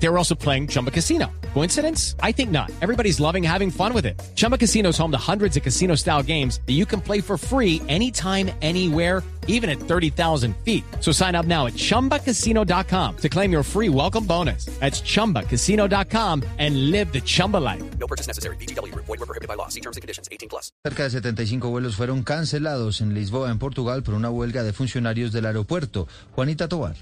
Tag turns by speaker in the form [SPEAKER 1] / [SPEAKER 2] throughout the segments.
[SPEAKER 1] They were also playing Chumba Casino. Coincidence? I think not. Everybody's loving having fun with it. Chumba Casino is home to hundreds of casino style games that you can play for free anytime, anywhere, even at 30,000 feet. So sign up now at chumbacasino.com to claim your free welcome bonus. That's chumbacasino.com and live the Chumba life.
[SPEAKER 2] No purchase necessary. VGW. Void were prohibited by law. See terms and conditions. 18 plus.
[SPEAKER 3] Cerca de 75 vuelos fueron cancelados en Lisboa, en Portugal, por una huelga de funcionarios del aeropuerto. Juanita Tobar.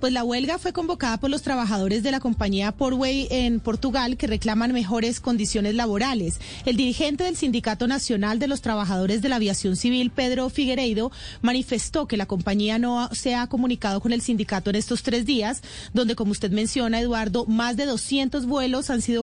[SPEAKER 4] Pues la huelga fue convocada por los trabajadores de la compañía Portway en Portugal que reclaman mejores condiciones laborales. El dirigente del Sindicato Nacional de los Trabajadores de la Aviación Civil, Pedro Figueiredo, manifestó que la compañía no se ha comunicado con el sindicato en estos tres días, donde, como usted menciona, Eduardo, más de 200 vuelos han sido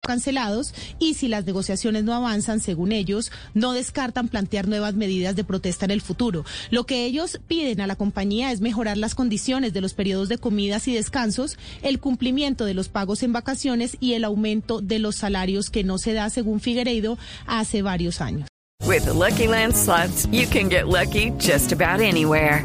[SPEAKER 4] Cancelados y si las negociaciones no avanzan, según ellos, no descartan plantear nuevas medidas de protesta en el futuro. Lo que ellos piden a la compañía es mejorar las condiciones de los periodos de comidas y descansos, el cumplimiento de los pagos en vacaciones y el aumento de los salarios que no se da, según Figueiredo, hace varios años.
[SPEAKER 5] With Lucky Land you can get lucky just about anywhere.